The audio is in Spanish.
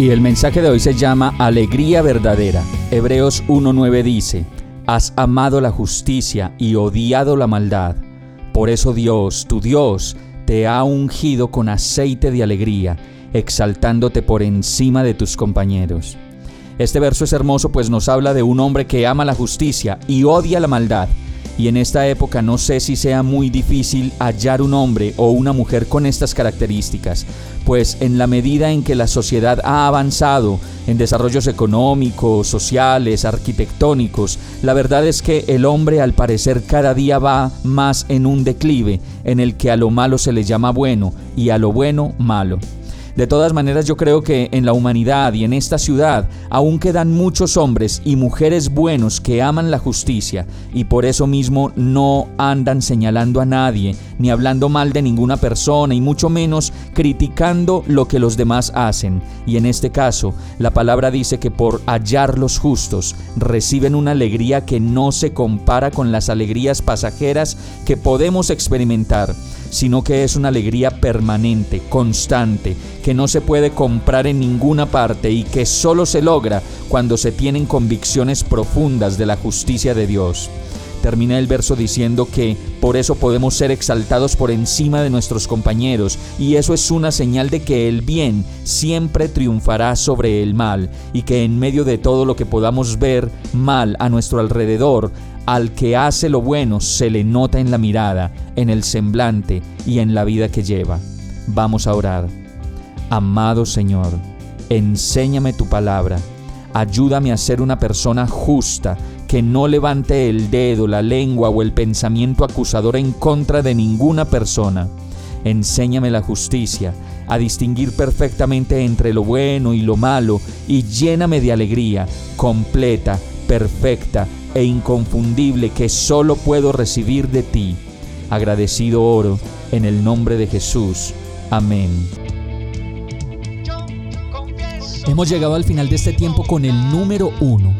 Y el mensaje de hoy se llama Alegría verdadera. Hebreos 1.9 dice, Has amado la justicia y odiado la maldad por eso Dios, tu Dios, te ha ungido con aceite de alegría, exaltándote por encima de tus compañeros. Este verso es hermoso pues nos habla de un hombre que ama la justicia y odia la maldad. Y en esta época no sé si sea muy difícil hallar un hombre o una mujer con estas características, pues en la medida en que la sociedad ha avanzado en desarrollos económicos, sociales, arquitectónicos, la verdad es que el hombre al parecer cada día va más en un declive en el que a lo malo se le llama bueno y a lo bueno malo. De todas maneras, yo creo que en la humanidad y en esta ciudad aún quedan muchos hombres y mujeres buenos que aman la justicia y por eso mismo no andan señalando a nadie ni hablando mal de ninguna persona y mucho menos criticando lo que los demás hacen. Y en este caso, la palabra dice que por hallar los justos reciben una alegría que no se compara con las alegrías pasajeras que podemos experimentar sino que es una alegría permanente, constante, que no se puede comprar en ninguna parte y que solo se logra cuando se tienen convicciones profundas de la justicia de Dios. Termina el verso diciendo que por eso podemos ser exaltados por encima de nuestros compañeros y eso es una señal de que el bien siempre triunfará sobre el mal y que en medio de todo lo que podamos ver mal a nuestro alrededor, al que hace lo bueno se le nota en la mirada, en el semblante y en la vida que lleva. Vamos a orar. Amado Señor, enséñame tu palabra. Ayúdame a ser una persona justa, que no levante el dedo, la lengua o el pensamiento acusador en contra de ninguna persona. Enséñame la justicia, a distinguir perfectamente entre lo bueno y lo malo, y lléname de alegría completa, perfecta e inconfundible que solo puedo recibir de ti. Agradecido oro en el nombre de Jesús. Amén. Hemos llegado al final de este tiempo con el número uno.